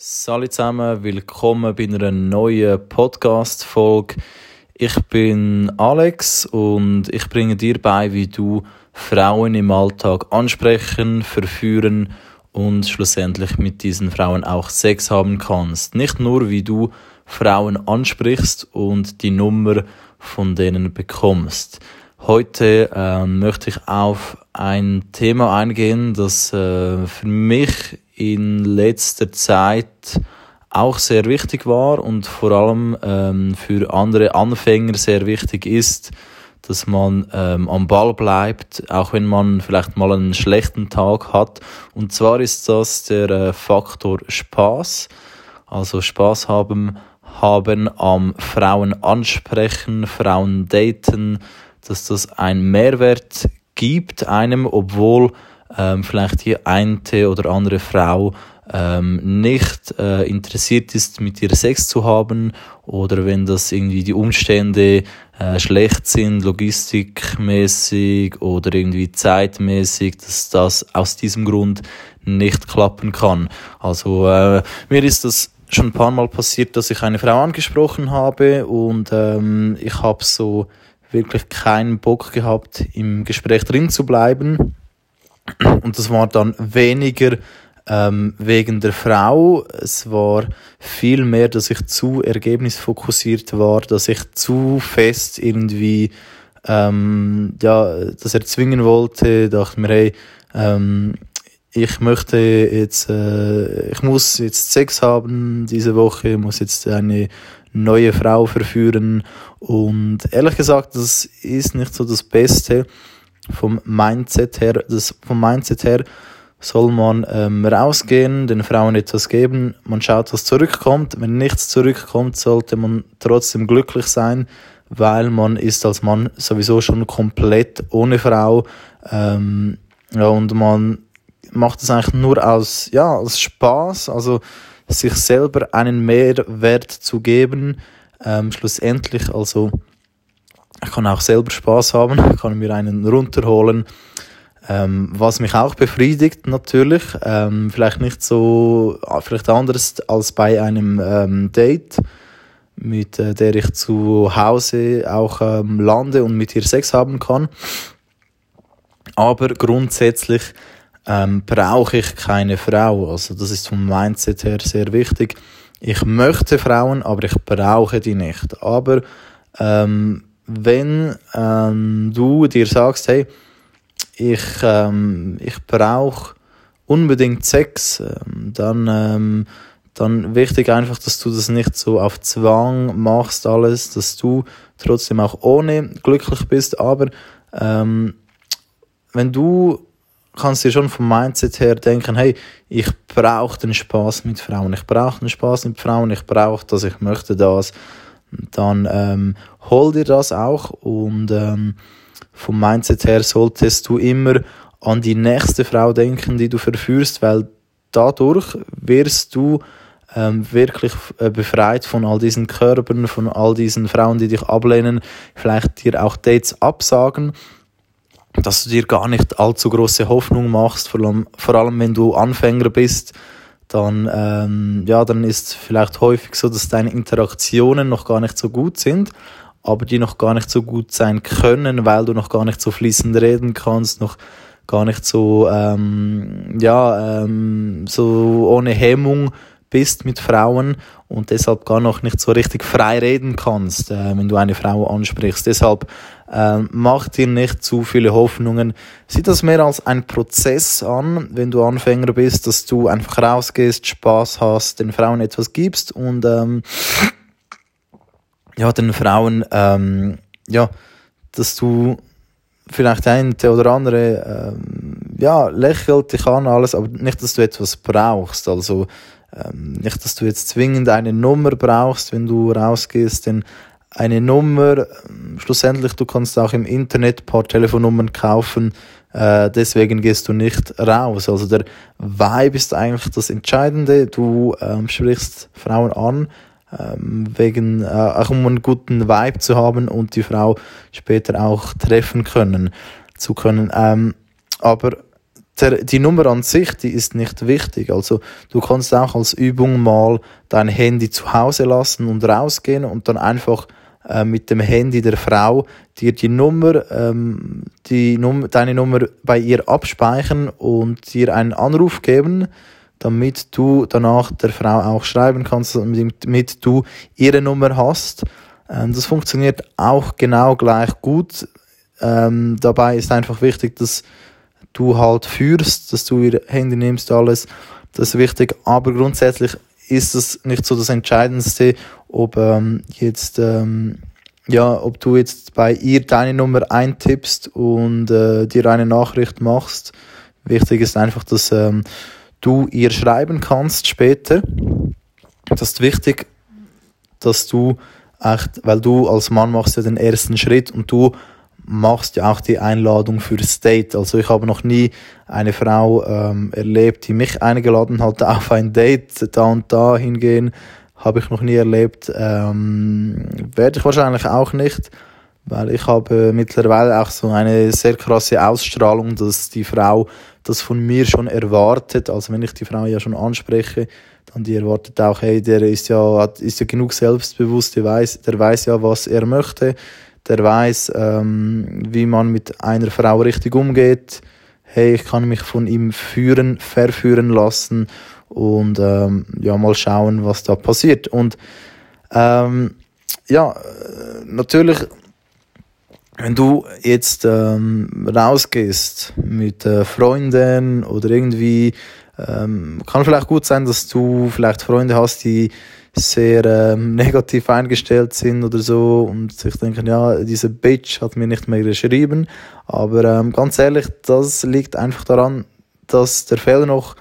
Salut zusammen, willkommen bei einer neuen Podcast-Folge. Ich bin Alex und ich bringe dir bei, wie du Frauen im Alltag ansprechen, verführen und schlussendlich mit diesen Frauen auch Sex haben kannst. Nicht nur, wie du Frauen ansprichst und die Nummer von denen bekommst. Heute äh, möchte ich auf ein Thema eingehen, das äh, für mich in letzter Zeit auch sehr wichtig war und vor allem ähm, für andere Anfänger sehr wichtig ist, dass man ähm, am Ball bleibt, auch wenn man vielleicht mal einen schlechten Tag hat. Und zwar ist das der äh, Faktor Spaß. Also Spaß haben, haben am Frauen ansprechen, Frauen daten, dass das einen Mehrwert gibt einem, obwohl ähm, vielleicht die eine oder andere Frau ähm, nicht äh, interessiert ist, mit ihr Sex zu haben oder wenn das irgendwie die Umstände äh, schlecht sind, logistikmäßig oder irgendwie zeitmäßig, dass das aus diesem Grund nicht klappen kann. Also äh, mir ist das schon ein paar Mal passiert, dass ich eine Frau angesprochen habe und ähm, ich habe so wirklich keinen Bock gehabt, im Gespräch drin zu bleiben und das war dann weniger ähm, wegen der Frau. Es war viel mehr, dass ich zu ergebnisfokussiert war, dass ich zu fest irgendwie ähm, ja, das erzwingen wollte. Dachte mir, hey, ähm, ich möchte jetzt, äh, ich muss jetzt Sex haben diese Woche, muss jetzt eine neue Frau verführen. Und ehrlich gesagt, das ist nicht so das Beste vom Mindset her, das, vom Mindset her soll man ähm, rausgehen, den Frauen etwas geben, man schaut, was zurückkommt. Wenn nichts zurückkommt, sollte man trotzdem glücklich sein, weil man ist als Mann sowieso schon komplett ohne Frau. Ähm, ja, und man macht es eigentlich nur aus, ja, aus Spaß, also sich selber einen Mehrwert zu geben, ähm, schlussendlich, also ich kann auch selber Spaß haben, kann mir einen runterholen. Ähm, was mich auch befriedigt natürlich, ähm, vielleicht nicht so, ah, vielleicht anders als bei einem ähm, Date, mit äh, der ich zu Hause auch ähm, lande und mit ihr Sex haben kann. Aber grundsätzlich ähm, brauche ich keine Frau. Also das ist vom Mindset her sehr wichtig. Ich möchte Frauen, aber ich brauche die nicht. Aber ähm, wenn ähm, du dir sagst, hey, ich, ähm, ich brauche unbedingt Sex, ähm, dann, ähm, dann wichtig einfach, dass du das nicht so auf Zwang machst, alles, dass du trotzdem auch ohne glücklich bist, aber ähm, wenn du kannst dir schon vom Mindset her denken, hey, ich brauche den Spaß mit Frauen, ich brauche den Spaß mit Frauen, ich brauche das, ich möchte das, dann ähm, hol dir das auch und ähm, vom Mindset her solltest du immer an die nächste Frau denken, die du verführst, weil dadurch wirst du ähm, wirklich äh, befreit von all diesen Körpern, von all diesen Frauen, die dich ablehnen, vielleicht dir auch Dates absagen, dass du dir gar nicht allzu große Hoffnung machst, vor allem, vor allem wenn du Anfänger bist, dann, ähm, ja, dann ist vielleicht häufig so, dass deine Interaktionen noch gar nicht so gut sind, aber die noch gar nicht so gut sein können, weil du noch gar nicht so fließend reden kannst, noch gar nicht so, ähm, ja, ähm, so ohne Hemmung bist mit Frauen und deshalb gar noch nicht so richtig frei reden kannst, äh, wenn du eine Frau ansprichst. Deshalb äh, mach dir nicht zu viele Hoffnungen. Sieh das mehr als ein Prozess an, wenn du Anfänger bist, dass du einfach rausgehst, Spaß hast, den Frauen etwas gibst und ähm, ja, den Frauen, ähm, ja, dass du vielleicht ein oder andere ähm, ja, lächelt dich an alles, aber nicht, dass du etwas brauchst. Also ähm, nicht, dass du jetzt zwingend eine Nummer brauchst, wenn du rausgehst, denn eine Nummer, schlussendlich, du kannst auch im Internet ein paar Telefonnummern kaufen, äh, deswegen gehst du nicht raus. Also der Vibe ist eigentlich das Entscheidende. Du ähm, sprichst Frauen an, ähm, wegen, äh, auch um einen guten Vibe zu haben und die Frau später auch treffen können, zu können. Ähm, aber der, die Nummer an sich, die ist nicht wichtig. Also du kannst auch als Übung mal dein Handy zu Hause lassen und rausgehen und dann einfach äh, mit dem Handy der Frau dir die Nummer, ähm, die Nummer, deine Nummer bei ihr abspeichern und dir einen Anruf geben, damit du danach der Frau auch schreiben kannst, damit du ihre Nummer hast. Ähm, das funktioniert auch genau gleich gut. Ähm, dabei ist einfach wichtig, dass du halt führst, dass du ihr Handy nimmst, alles. Das ist wichtig. Aber grundsätzlich ist es nicht so das Entscheidendste, ob ähm, jetzt ähm, ja, ob du jetzt bei ihr deine Nummer eintippst und äh, dir eine Nachricht machst. Wichtig ist einfach, dass ähm, du ihr schreiben kannst später. Das ist wichtig, dass du echt, weil du als Mann machst ja den ersten Schritt und du machst ja auch die Einladung fürs Date. Also ich habe noch nie eine Frau ähm, erlebt, die mich eingeladen hat auf ein Date, da und da hingehen, habe ich noch nie erlebt. Ähm, werde ich wahrscheinlich auch nicht, weil ich habe mittlerweile auch so eine sehr krasse Ausstrahlung, dass die Frau das von mir schon erwartet. Also wenn ich die Frau ja schon anspreche, dann die erwartet auch, hey, der ist ja, ist ja genug selbstbewusst, der weiß, der weiß ja, was er möchte der weiß, ähm, wie man mit einer Frau richtig umgeht. Hey, ich kann mich von ihm führen, verführen lassen und ähm, ja mal schauen, was da passiert. Und ähm, ja, natürlich, wenn du jetzt ähm, rausgehst mit äh, Freunden oder irgendwie, ähm, kann vielleicht gut sein, dass du vielleicht Freunde hast, die sehr ähm, negativ eingestellt sind oder so und sich denken, ja, diese Bitch hat mir nicht mehr geschrieben. Aber ähm, ganz ehrlich, das liegt einfach daran, dass der Fehler noch,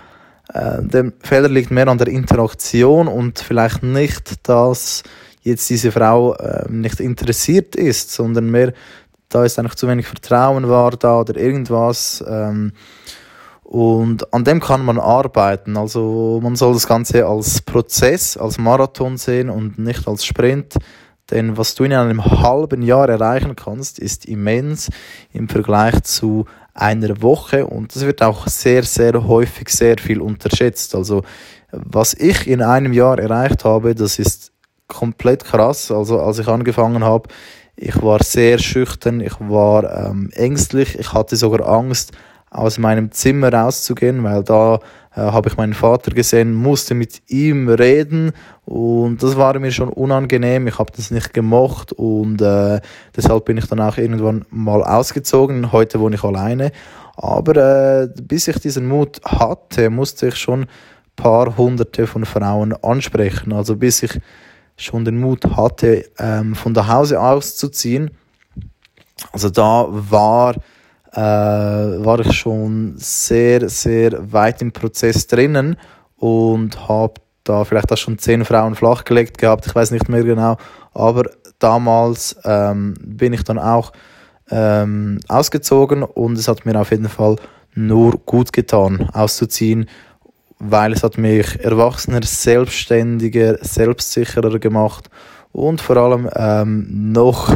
äh, der Fehler liegt mehr an der Interaktion und vielleicht nicht, dass jetzt diese Frau äh, nicht interessiert ist, sondern mehr, da ist einfach zu wenig Vertrauen war da oder irgendwas. Ähm, und an dem kann man arbeiten. Also man soll das Ganze als Prozess, als Marathon sehen und nicht als Sprint. Denn was du in einem halben Jahr erreichen kannst, ist immens im Vergleich zu einer Woche. Und das wird auch sehr, sehr häufig sehr viel unterschätzt. Also was ich in einem Jahr erreicht habe, das ist komplett krass. Also als ich angefangen habe, ich war sehr schüchtern, ich war ähm, ängstlich, ich hatte sogar Angst, aus meinem Zimmer rauszugehen, weil da äh, habe ich meinen Vater gesehen, musste mit ihm reden und das war mir schon unangenehm. Ich habe das nicht gemocht und äh, deshalb bin ich dann auch irgendwann mal ausgezogen. Heute wohne ich alleine. Aber äh, bis ich diesen Mut hatte, musste ich schon paar hunderte von Frauen ansprechen. Also bis ich schon den Mut hatte, ähm, von zu Hause auszuziehen. Also da war äh, war ich schon sehr, sehr weit im Prozess drinnen und habe da vielleicht auch schon zehn Frauen flachgelegt gehabt, ich weiß nicht mehr genau, aber damals ähm, bin ich dann auch ähm, ausgezogen und es hat mir auf jeden Fall nur gut getan, auszuziehen, weil es hat mich erwachsener, selbstständiger, selbstsicherer gemacht und vor allem ähm, noch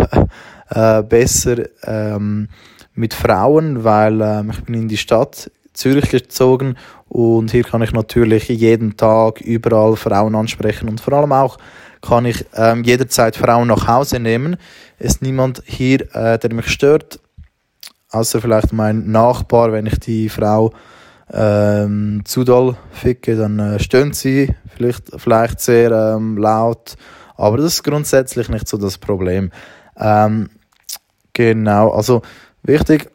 äh, besser ähm, mit Frauen, weil ähm, ich bin in die Stadt Zürich gezogen und hier kann ich natürlich jeden Tag überall Frauen ansprechen und vor allem auch kann ich ähm, jederzeit Frauen nach Hause nehmen. Es ist niemand hier, äh, der mich stört, außer vielleicht mein Nachbar, wenn ich die Frau ähm, zu doll ficke, dann äh, stöhnt sie vielleicht, vielleicht sehr ähm, laut, aber das ist grundsätzlich nicht so das Problem. Ähm, genau, also Wichtig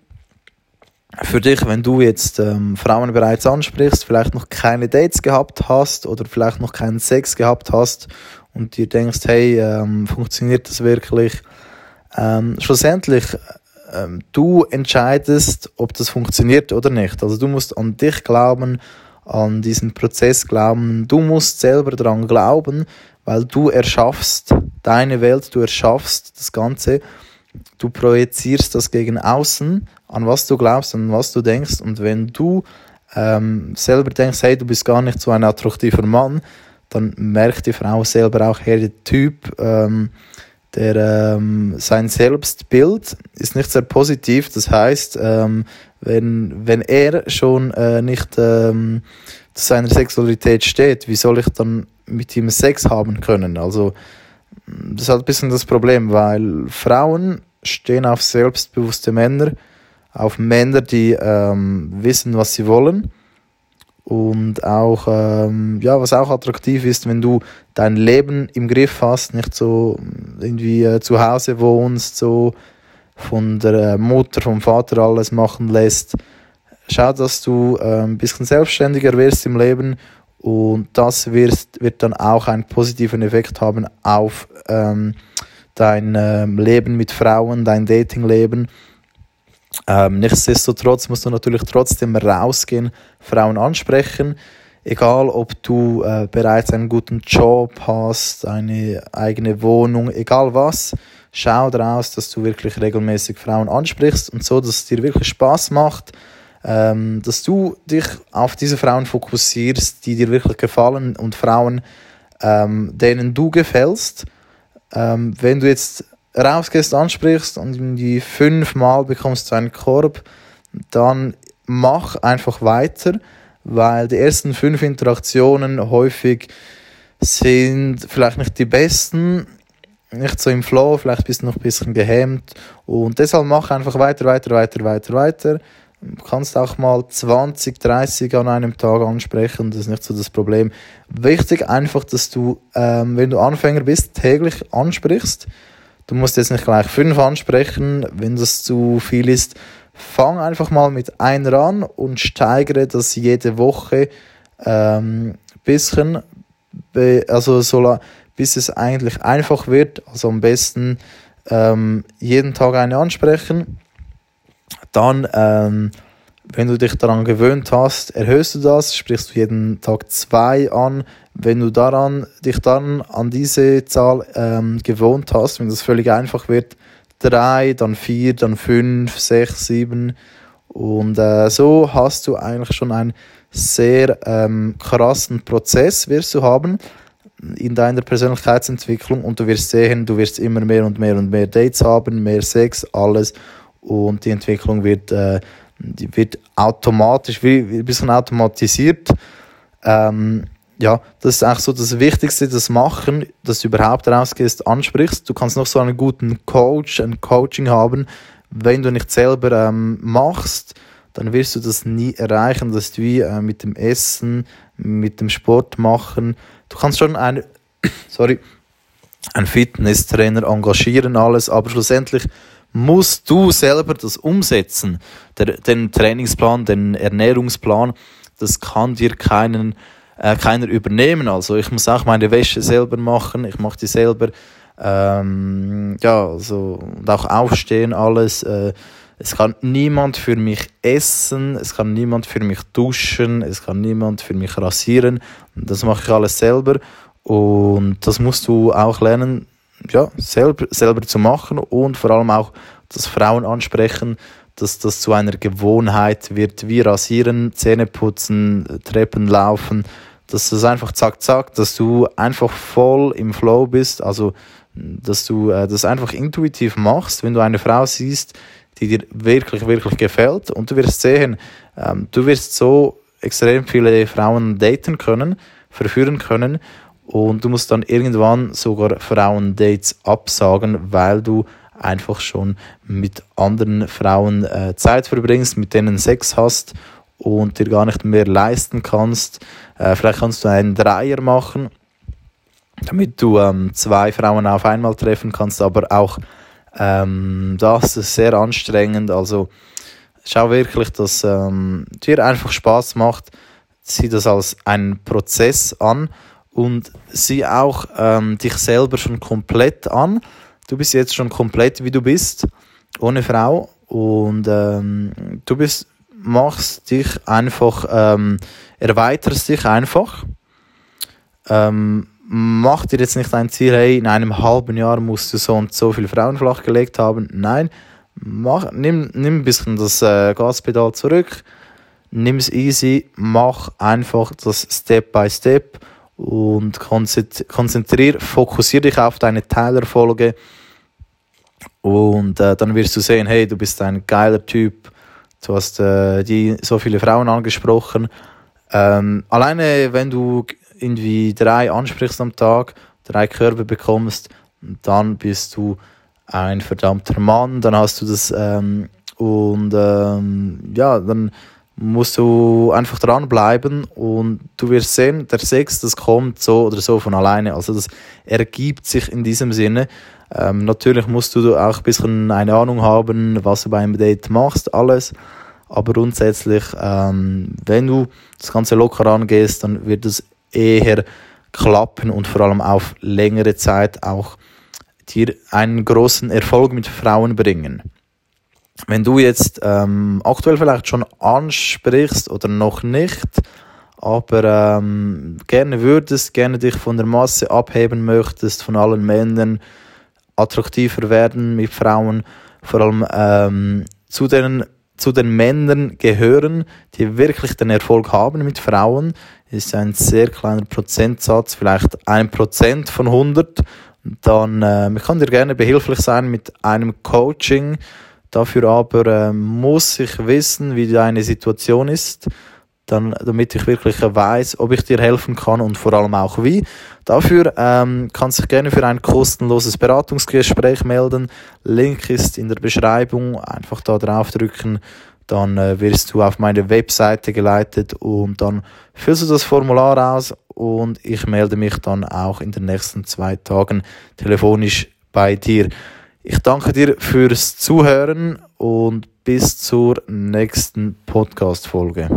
für dich, wenn du jetzt ähm, Frauen bereits ansprichst, vielleicht noch keine Dates gehabt hast oder vielleicht noch keinen Sex gehabt hast und dir denkst, hey, ähm, funktioniert das wirklich? Ähm, schlussendlich, ähm, du entscheidest, ob das funktioniert oder nicht. Also du musst an dich glauben, an diesen Prozess glauben. Du musst selber daran glauben, weil du erschaffst deine Welt, du erschaffst das Ganze du projizierst das gegen außen, an was du glaubst, an was du denkst. Und wenn du ähm, selber denkst, hey, du bist gar nicht so ein attraktiver Mann, dann merkt die Frau selber auch, hey, der Typ, ähm, der, ähm, sein Selbstbild ist nicht sehr positiv. Das heißt, ähm, wenn, wenn er schon äh, nicht ähm, zu seiner Sexualität steht, wie soll ich dann mit ihm Sex haben können? Also, das ist halt ein bisschen das Problem, weil Frauen stehen auf selbstbewusste Männer, auf Männer, die ähm, wissen, was sie wollen. Und auch, ähm, ja, was auch attraktiv ist, wenn du dein Leben im Griff hast, nicht so irgendwie äh, zu Hause wohnst, so von der äh, Mutter, vom Vater alles machen lässt. Schau, dass du äh, ein bisschen selbstständiger wirst im Leben und das wirst, wird dann auch einen positiven Effekt haben auf ähm, dein ähm, Leben mit Frauen, dein Datingleben. Ähm, nichtsdestotrotz musst du natürlich trotzdem rausgehen, Frauen ansprechen, egal ob du äh, bereits einen guten Job hast, eine eigene Wohnung, egal was. Schau daraus, dass du wirklich regelmäßig Frauen ansprichst und so, dass es dir wirklich Spaß macht, ähm, dass du dich auf diese Frauen fokussierst, die dir wirklich gefallen und Frauen, ähm, denen du gefällst. Ähm, wenn du jetzt rausgehst, ansprichst und irgendwie fünfmal bekommst du einen Korb, dann mach einfach weiter, weil die ersten fünf Interaktionen häufig sind vielleicht nicht die besten, nicht so im Flow, vielleicht bist du noch ein bisschen gehemmt. Und deshalb mach einfach weiter, weiter, weiter, weiter, weiter kannst auch mal 20, 30 an einem Tag ansprechen, das ist nicht so das Problem. Wichtig einfach, dass du, ähm, wenn du Anfänger bist, täglich ansprichst. Du musst jetzt nicht gleich fünf ansprechen, wenn das zu viel ist. Fang einfach mal mit einer an und steigere das jede Woche ähm, bisschen, also so, bis es eigentlich einfach wird. Also am besten ähm, jeden Tag eine ansprechen dann, ähm, wenn du dich daran gewöhnt hast, erhöhst du das, sprichst du jeden Tag zwei an. Wenn du daran, dich dann an diese Zahl ähm, gewohnt hast, wenn das völlig einfach wird, drei, dann vier, dann fünf, sechs, sieben. Und äh, so hast du eigentlich schon einen sehr ähm, krassen Prozess, wirst du haben in deiner Persönlichkeitsentwicklung und du wirst sehen, du wirst immer mehr und mehr und mehr Dates haben, mehr Sex, alles und die Entwicklung wird, äh, wird automatisch, wie, ein bisschen automatisiert. Ähm, ja, das ist eigentlich so das Wichtigste, das Machen, dass du überhaupt rausgehst, ansprichst. Du kannst noch so einen guten Coach, ein Coaching haben. Wenn du nicht selber ähm, machst, dann wirst du das nie erreichen. Das ist wie äh, mit dem Essen, mit dem Sport machen. Du kannst schon ein, sorry, einen Fitnesstrainer engagieren, alles, aber schlussendlich musst du selber das umsetzen. Der, den Trainingsplan, den Ernährungsplan, das kann dir keinen, äh, keiner übernehmen. Also ich muss auch meine Wäsche selber machen, ich mache die selber. Ähm, ja, also, und auch aufstehen, alles. Äh, es kann niemand für mich essen, es kann niemand für mich duschen, es kann niemand für mich rasieren. Das mache ich alles selber. Und das musst du auch lernen, ja, selber, selber zu machen und vor allem auch das Frauen ansprechen, dass das zu einer Gewohnheit wird, wie rasieren, Zähne putzen, Treppen laufen, dass das einfach zack, zack, dass du einfach voll im Flow bist, also dass du äh, das einfach intuitiv machst, wenn du eine Frau siehst, die dir wirklich, wirklich gefällt und du wirst sehen, ähm, du wirst so extrem viele Frauen daten können, verführen können und du musst dann irgendwann sogar Frauendates absagen, weil du einfach schon mit anderen Frauen äh, Zeit verbringst, mit denen Sex hast und dir gar nicht mehr leisten kannst. Äh, vielleicht kannst du einen Dreier machen, damit du ähm, zwei Frauen auf einmal treffen kannst, aber auch ähm, das ist sehr anstrengend. Also schau wirklich, dass ähm, dir einfach Spaß macht. Sieh das als einen Prozess an und sieh auch ähm, dich selber schon komplett an. Du bist jetzt schon komplett wie du bist, ohne Frau und ähm, du bist, machst dich einfach, ähm, erweiterst dich einfach. Ähm, mach dir jetzt nicht ein Ziel, hey, in einem halben Jahr musst du so und so viele Frauen flachgelegt haben. Nein, mach, nimm, nimm ein bisschen das äh, Gaspedal zurück, nimm es easy, mach einfach das Step by Step und konzentrier, fokussier dich auf deine Teilerfolge. Und äh, dann wirst du sehen, hey, du bist ein geiler Typ, Du hast äh, die so viele Frauen angesprochen. Ähm, alleine wenn du irgendwie drei ansprichst am Tag, drei Körbe bekommst, dann bist du ein verdammter Mann, dann hast du das ähm, und ähm, ja, dann musst du einfach dranbleiben und du wirst sehen, der Sex, das kommt so oder so von alleine. Also das ergibt sich in diesem Sinne. Ähm, natürlich musst du auch ein bisschen eine Ahnung haben, was du beim Date machst, alles. Aber grundsätzlich, ähm, wenn du das Ganze locker angehst, dann wird es eher klappen und vor allem auf längere Zeit auch dir einen großen Erfolg mit Frauen bringen wenn du jetzt ähm, aktuell vielleicht schon ansprichst oder noch nicht, aber ähm, gerne würdest, gerne dich von der Masse abheben möchtest, von allen Männern, attraktiver werden mit Frauen, vor allem ähm, zu, den, zu den Männern gehören, die wirklich den Erfolg haben mit Frauen, ist ein sehr kleiner Prozentsatz, vielleicht ein Prozent von 100. Dann äh, ich kann dir gerne behilflich sein mit einem Coaching, Dafür aber äh, muss ich wissen, wie deine Situation ist, dann, damit ich wirklich weiß, ob ich dir helfen kann und vor allem auch wie. Dafür ähm, kannst du dich gerne für ein kostenloses Beratungsgespräch melden. Link ist in der Beschreibung. Einfach da draufdrücken, dann äh, wirst du auf meine Webseite geleitet und dann füllst du das Formular aus und ich melde mich dann auch in den nächsten zwei Tagen telefonisch bei dir. Ich danke dir fürs Zuhören und bis zur nächsten Podcast-Folge.